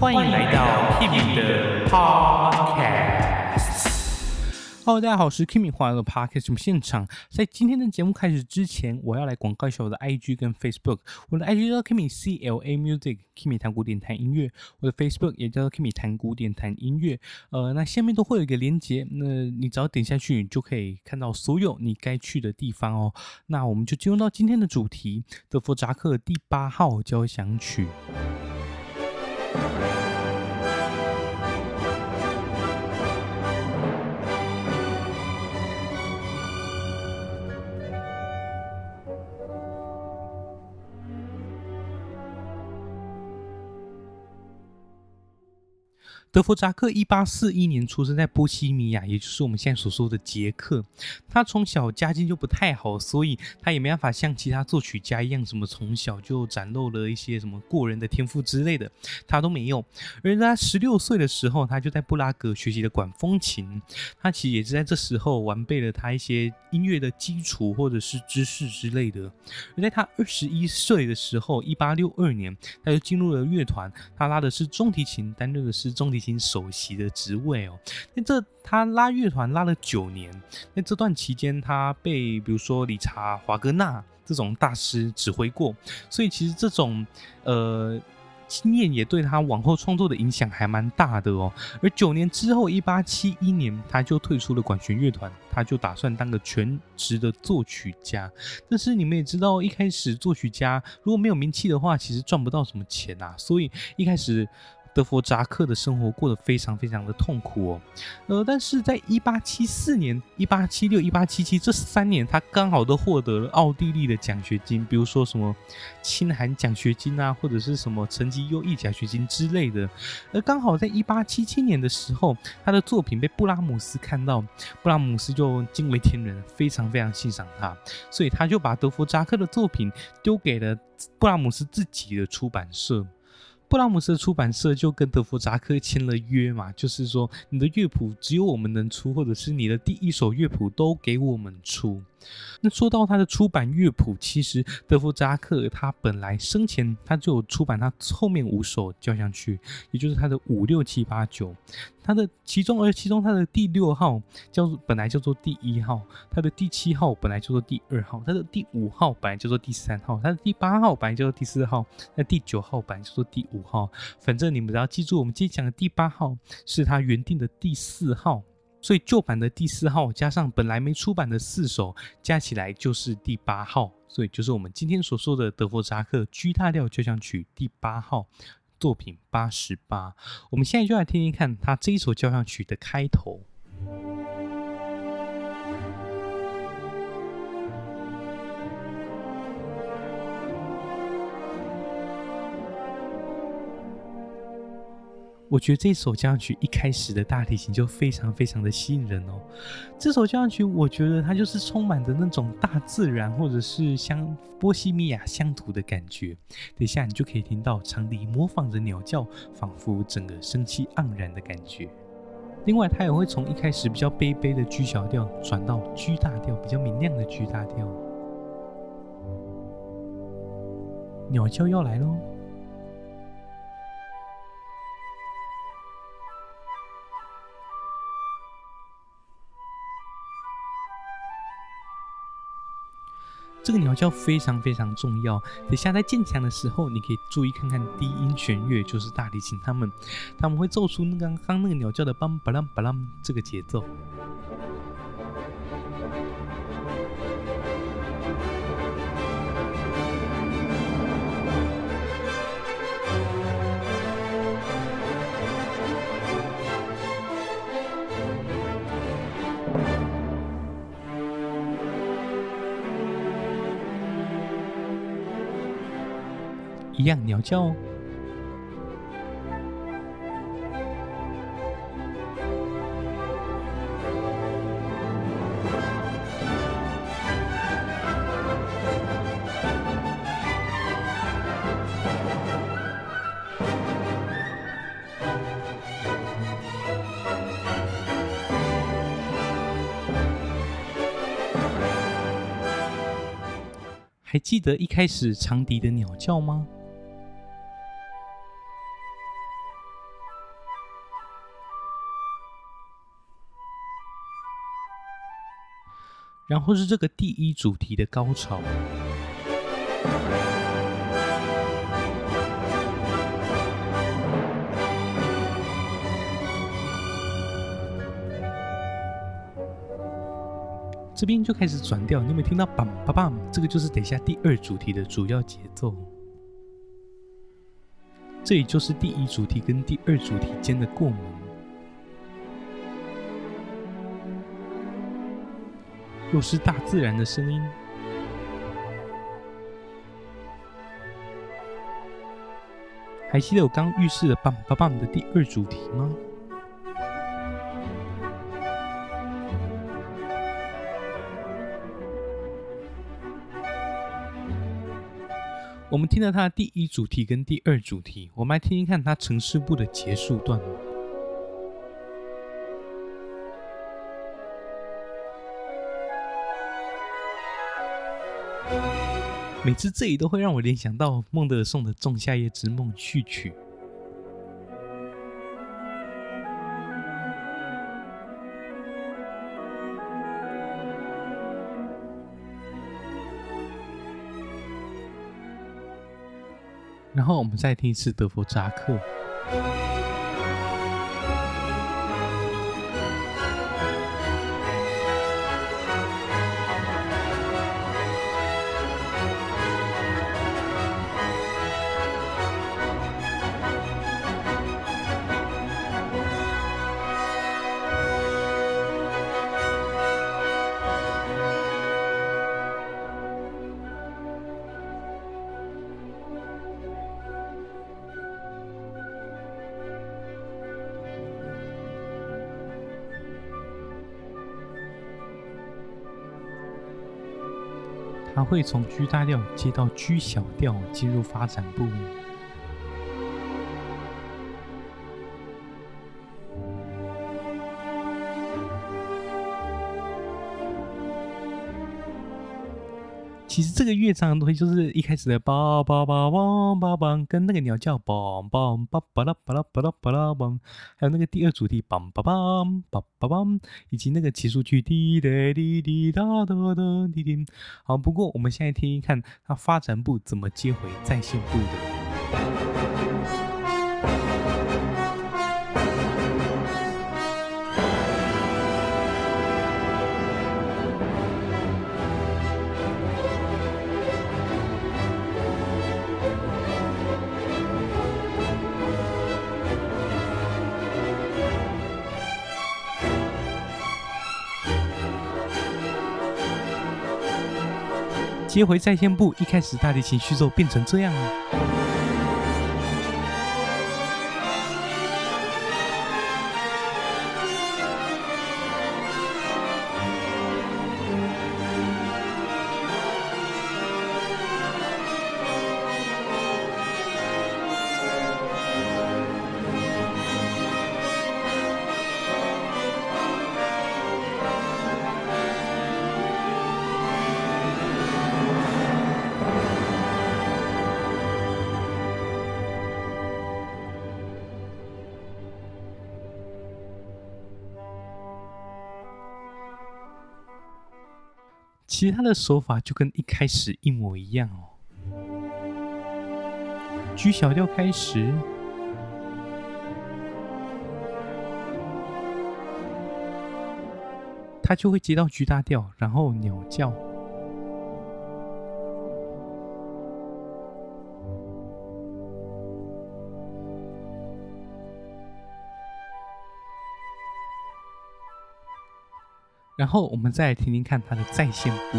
欢迎来到 Kimi 的 Podcast。Hello，大家好，我是 Kimi，欢迎来到 Podcast 节目现场。在今天的节目开始之前，我要来广告一下我的 IG 跟 Facebook。我的 IG 叫 Kimi C L A Music，Kimi 弹古典弹音乐。我的 Facebook 也叫做 Kimi 弹古典弹音乐。呃，那下面都会有一个连接，那你只要点下去，你就可以看到所有你该去的地方哦。那我们就进入到今天的主题——德弗札克第八号交响曲。Thank you. 德弗扎克一八四一年出生在波西米亚，也就是我们现在所说的捷克。他从小家境就不太好，所以他也没办法像其他作曲家一样，什么从小就展露了一些什么过人的天赋之类的，他都没有。而在他十六岁的时候，他就在布拉格学习了管风琴。他其实也是在这时候完备了他一些音乐的基础或者是知识之类的。而在他二十一岁的时候，一八六二年，他就进入了乐团，他拉的是中提琴，担任的是中提新。首席的职位哦，那这他拉乐团拉了九年，那这段期间他被比如说理查华格纳这种大师指挥过，所以其实这种呃。经验也对他往后创作的影响还蛮大的哦。而九年之后，一八七一年，他就退出了管弦乐团，他就打算当个全职的作曲家。但是你们也知道，一开始作曲家如果没有名气的话，其实赚不到什么钱啊。所以一开始。德弗扎克的生活过得非常非常的痛苦哦，呃，但是在一八七四年、一八七六、一八七七这三年，他刚好都获得了奥地利的奖学金，比如说什么钦寒奖学金啊，或者是什么成绩优异奖学金之类的。而刚好在一八七七年的时候，他的作品被布拉姆斯看到，布拉姆斯就惊为天人，非常非常欣赏他，所以他就把德弗扎克的作品丢给了布拉姆斯自己的出版社。布拉姆斯的出版社就跟德弗扎克签了约嘛，就是说你的乐谱只有我们能出，或者是你的第一首乐谱都给我们出。那说到他的出版乐谱，其实德弗札克他本来生前他就有出版他后面五首交响曲，也就是他的五六七八九，他的其中而其中他的第六号叫做本来叫做第一号，他的第七号本来叫做第二号，他的第五号本来叫做第三号，他的第八号本来叫做第四号，那第九号本来叫做第五号，反正你们只要记住，我们今天讲的第八号是他原定的第四号。所以旧版的第四号加上本来没出版的四首，加起来就是第八号。所以就是我们今天所说的德弗扎克 G 大调交响曲第八号作品八十八。我们现在就来听听看他这一首交响曲的开头。我觉得这首交响曲一开始的大提琴就非常非常的吸引人哦。这首交响曲，我觉得它就是充满着那种大自然或者是像波西米亚乡土的感觉。等一下你就可以听到长笛模仿着鸟叫，仿佛整个生气盎然的感觉。另外，它也会从一开始比较悲悲的 G 小调转到 G 大调，比较明亮的 G 大调。鸟叫要来喽！这个鸟叫非常非常重要。等下在渐强的时候，你可以注意看看低音弦乐，就是大提琴，他们他们会奏出刚刚那个鸟叫的梆巴啷巴啷这个节奏。一样鸟叫哦，还记得一开始长笛的鸟叫吗？然后是这个第一主题的高潮。这边就开始转调，你有没有听到“梆梆梆”？这个就是等一下第二主题的主要节奏。这里就是第一主题跟第二主题间的过门，又是大自然的声音。还记得我刚预示的“棒棒棒”的第二主题吗？我们听了它的第一主题跟第二主题，我们来听听看它城市部的结束段。每次这里都会让我联想到孟德尔颂的《仲夏夜之梦》序曲。然后我们再听一次德弗扎克。它会从 G 大调接到 G 小调，进入发展部。其实这个乐章的东西就是一开始的梆梆梆梆梆梆，跟那个鸟叫梆梆梆梆啦梆啦梆啦梆啦梆，还有那个第二主题梆梆梆梆梆梆，以及那个起诉句滴滴滴滴哒哒哒滴滴。好，不过我们现在听一看它发展部怎么接回在线部的。接回在线部，一开始他的情绪就变成这样了。其他的手法就跟一开始一模一样哦。G 小调开始，他就会接到 G 大调，然后鸟叫。然后我们再来听听看它的在线部，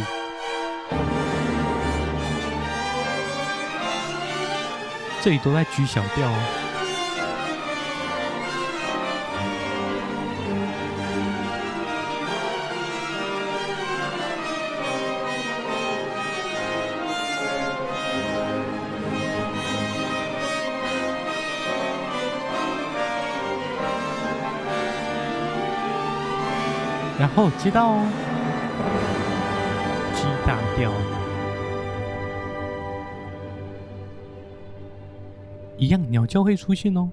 这里都在居小调哦。然后接到 G 大调，一样鸟叫会出现哦。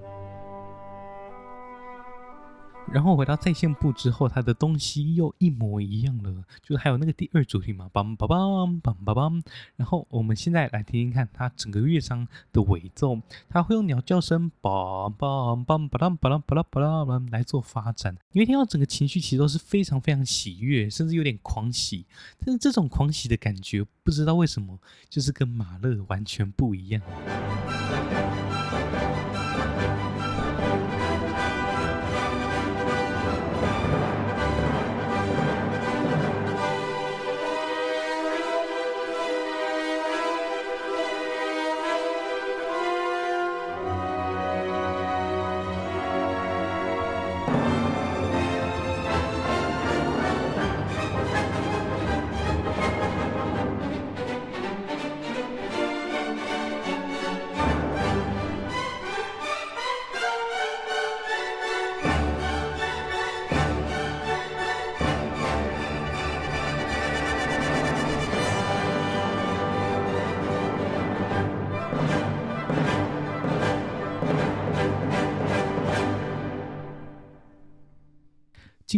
然后回到在线部之后，它的东西又一模一样了，就是还有那个第二主题嘛，梆梆梆梆梆梆。然后我们现在来听听看它整个乐章的尾奏，它会用鸟叫声梆梆梆梆啷梆梆梆来做发展。你会听到整个情绪其实都是非常非常喜悦，甚至有点狂喜。但是这种狂喜的感觉，不知道为什么，就是跟马勒完全不一样。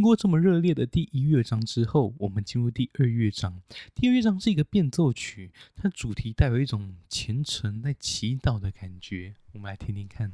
过这么热烈的第一乐章之后，我们进入第二乐章。第二乐章是一个变奏曲，它主题带有一种虔诚在祈祷的感觉。我们来听听看。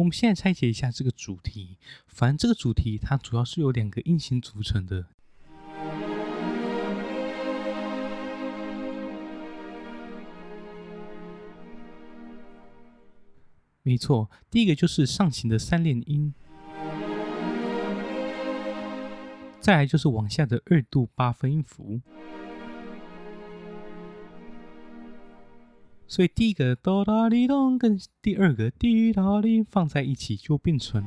我们现在拆解一下这个主题。反正这个主题它主要是由两个音型组成的。没错，第一个就是上行的三连音，再来就是往下的二度八分音符。所以第一个哆啦哩咚跟第二个滴答哩放在一起就并存。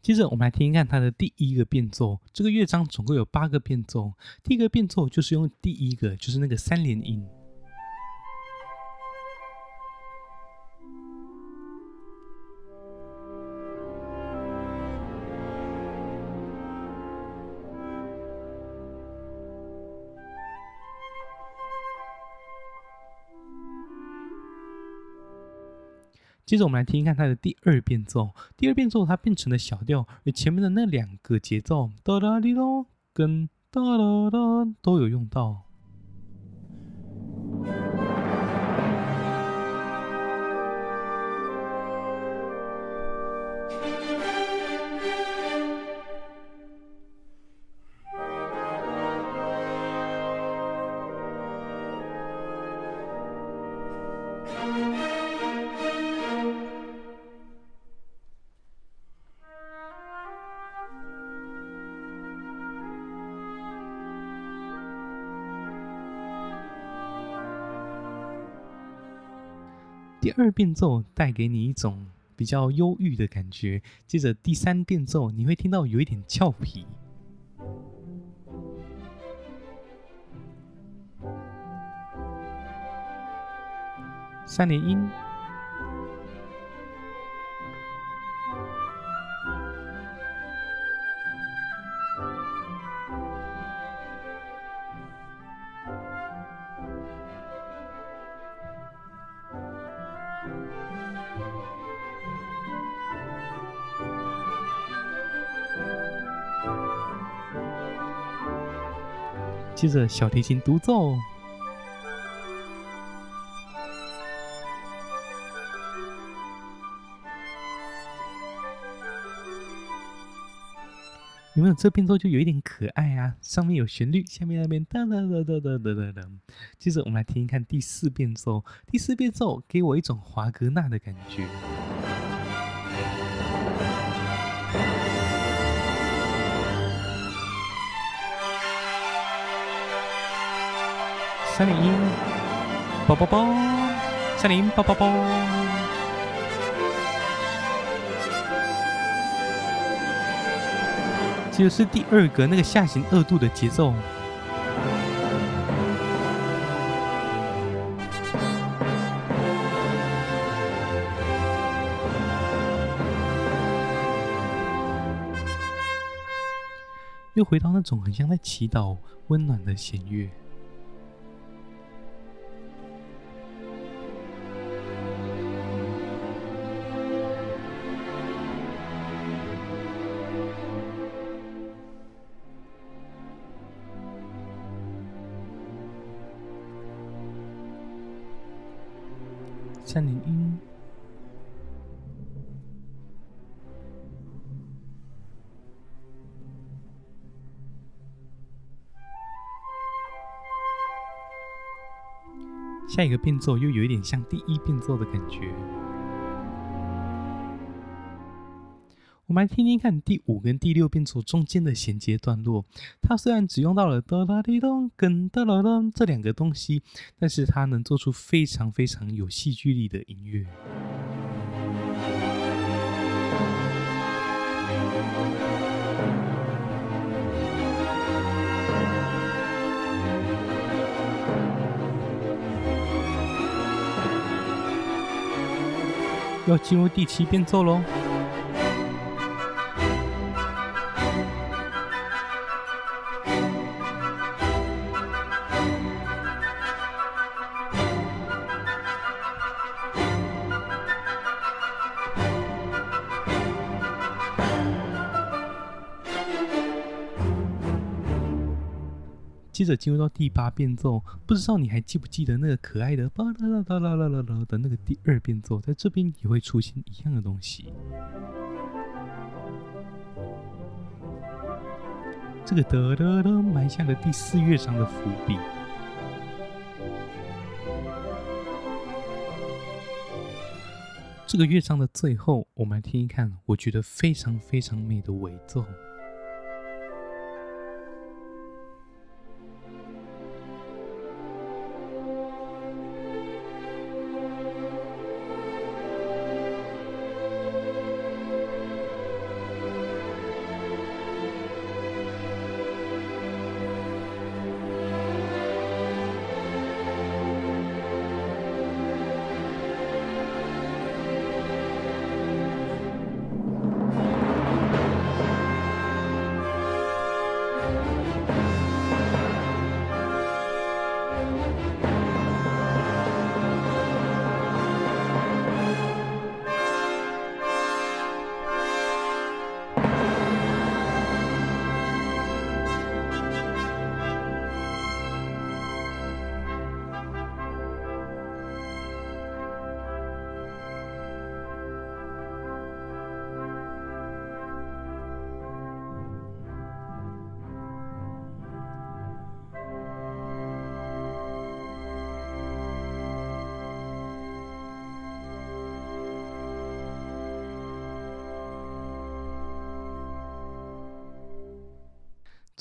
接着我们来听一看它的第一个变奏。这个乐章总共有八个变奏，第一个变奏就是用第一个，就是那个三连音。接着我们来听一看它的第二变奏。第二变奏它变成了小调，而前面的那两个节奏哒哒哩咚跟哒哒哒都有用到。二变奏带给你一种比较忧郁的感觉，接着第三变奏你会听到有一点俏皮，三连音。接着小提琴独奏，有没有这变奏就有一点可爱啊？上面有旋律，下面那边哒哒哒哒哒哒哒哒。接着我们来听一看第四变奏，第四变奏给我一种华格纳的感觉。三连音，梆梆梆，三连音，梆梆梆。就是第二个那个下行二度的节奏，又回到那种很像在祈祷、温暖的弦乐。三零一，下一个变奏又有一点像第一变奏的感觉。们来听听看第五跟第六变奏中间的衔接段落。它虽然只用到了哆啦滴咚跟哆啦咚这两个东西，但是它能做出非常非常有戏剧力的音乐。要进入第七变奏喽。接着进入到第八变奏，不知道你还记不记得那个可爱的巴啦啦啦啦啦啦的那个第二变奏，在这边也会出现一样的东西。这个得得得埋下了第四乐章的伏笔。这个乐章的最后，我们来听一看，我觉得非常非常美的尾奏。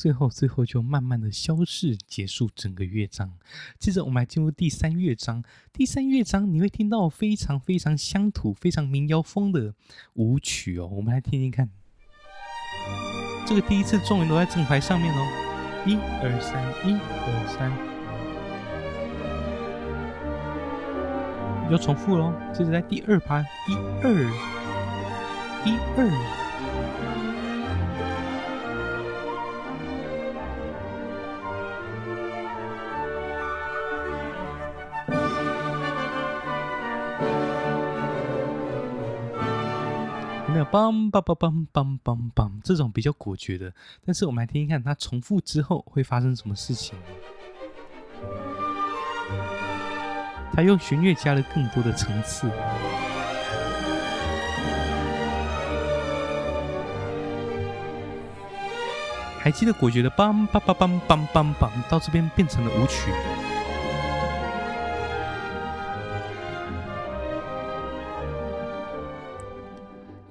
最后，最后就慢慢的消逝，结束整个乐章。接着，我们来进入第三乐章。第三乐章，你会听到非常非常乡土、非常民谣风的舞曲哦。我们来听听看。这个第一次终于都在正拍上面哦，一二三，一二三，要重复喽。接着在第二拍，一二，一二。梆梆梆梆梆梆梆这种比较果决的，但是我们来听听看，它重复之后会发生什么事情。它用弦乐加了更多的层次。还记得果决的梆梆梆梆梆梆梆，到这边变成了舞曲。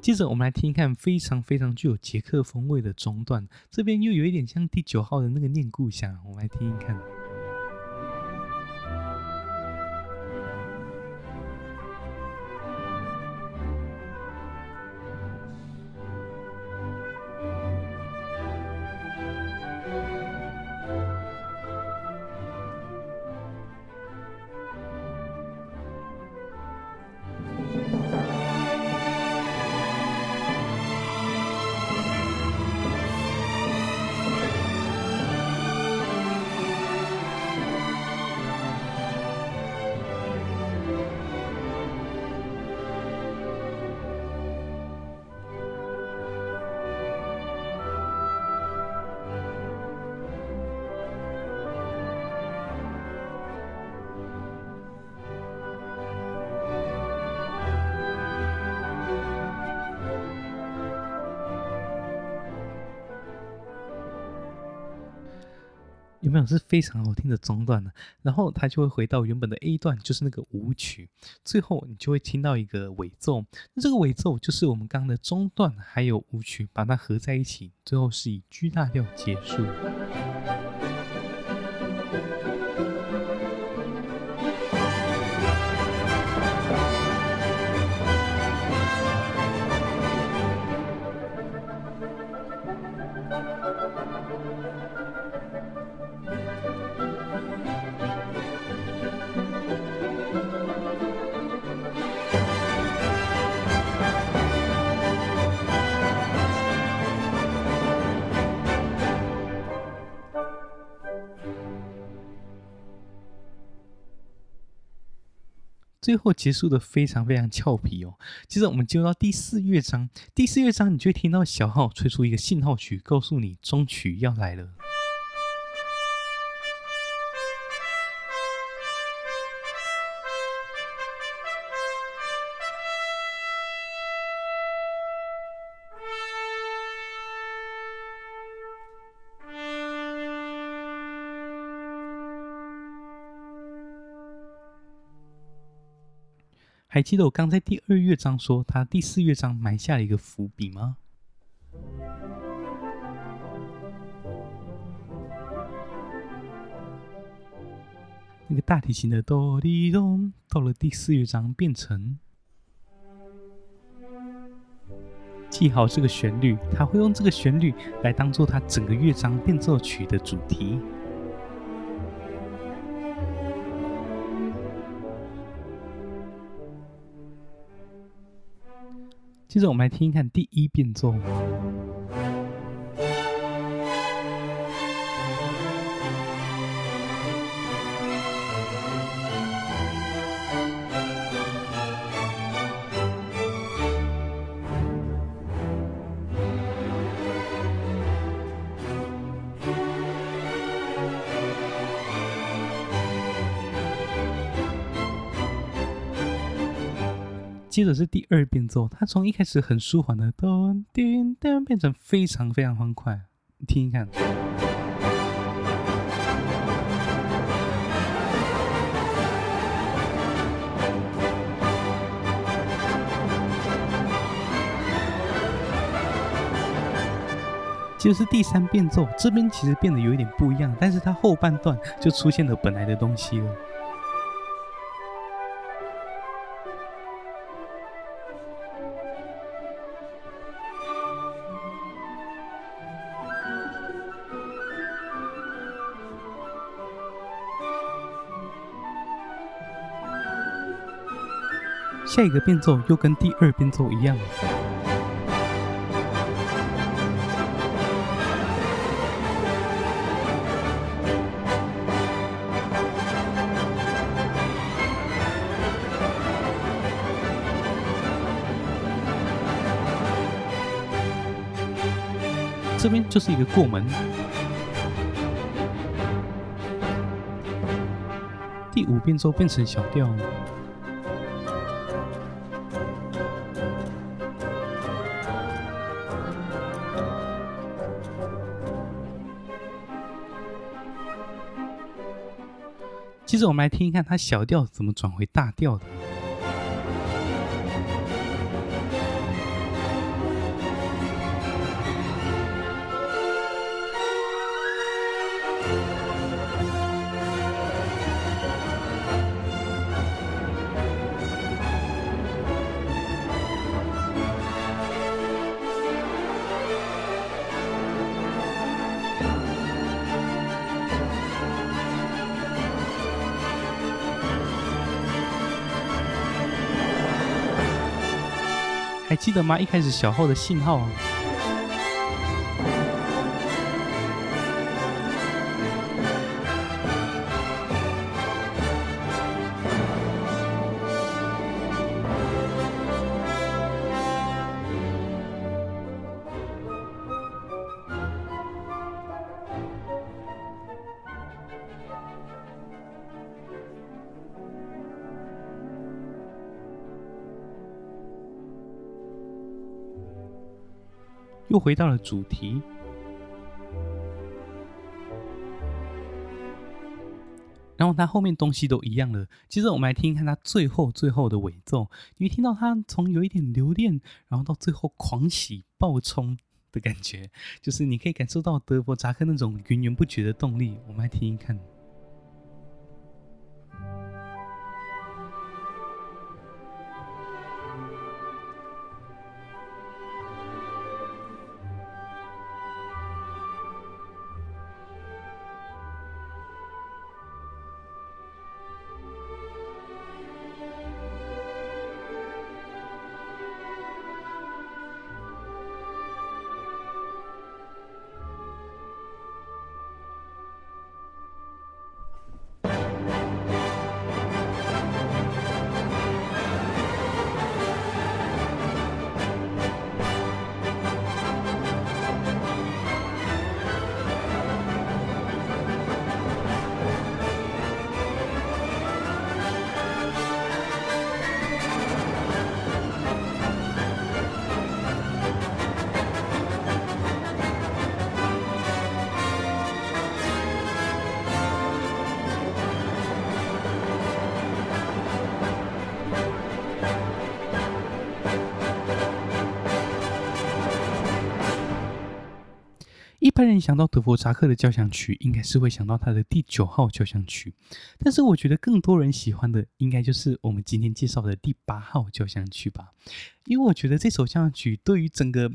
接着我们来听一看非常非常具有捷克风味的中段，这边又有一点像第九号的那个念故乡，我们来听一看。有没有是非常好听的中段呢？然后它就会回到原本的 A 段，就是那个舞曲，最后你就会听到一个尾奏。那这个尾奏就是我们刚刚的中段还有舞曲把它合在一起，最后是以 G 大调结束。最后结束的非常非常俏皮哦。接着我们进入到第四乐章，第四乐章你就会听到小号吹出一个信号曲，告诉你终曲要来了。还记得我刚在第二乐章说，他第四乐章埋下了一个伏笔吗？那个大提琴的哆哩哆，到了第四乐章变成，记好这个旋律，他会用这个旋律来当做他整个乐章变奏曲的主题。接着我们来听一看第一变奏。这是第二变奏，它从一开始很舒缓的咚叮当变成非常非常欢快，你听一看。就是第三变奏，这边其实变得有一点不一样，但是它后半段就出现了本来的东西了。下一个变奏又跟第二变奏一样。这边就是一个过门。第五变奏变成小调。接着我们来听一看它小调怎么转回大调的。记得吗？一开始小号的信号。又回到了主题，然后它后面东西都一样了。接着我们来听一看它最后最后的尾奏，你会听到它从有一点留恋，然后到最后狂喜爆冲的感觉，就是你可以感受到德弗扎克那种源源不绝的动力。我们来听一看。般人想到德弗扎克的交响曲，应该是会想到他的第九号交响曲。但是我觉得更多人喜欢的，应该就是我们今天介绍的第八号交响曲吧。因为我觉得这首交响曲对于整个，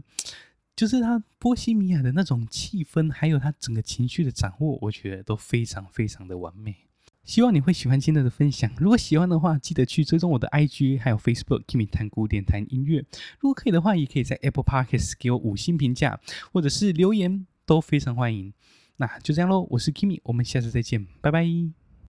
就是他波西米亚的那种气氛，还有他整个情绪的掌握，我觉得都非常非常的完美。希望你会喜欢今天的分享。如果喜欢的话，记得去追踪我的 IG，还有 Facebook，Kimmy 谈古典谈音乐。如果可以的话，也可以在 Apple Podcast 给我五星评价，或者是留言。都非常欢迎，那就这样喽。我是 Kimi，我们下次再见，拜拜。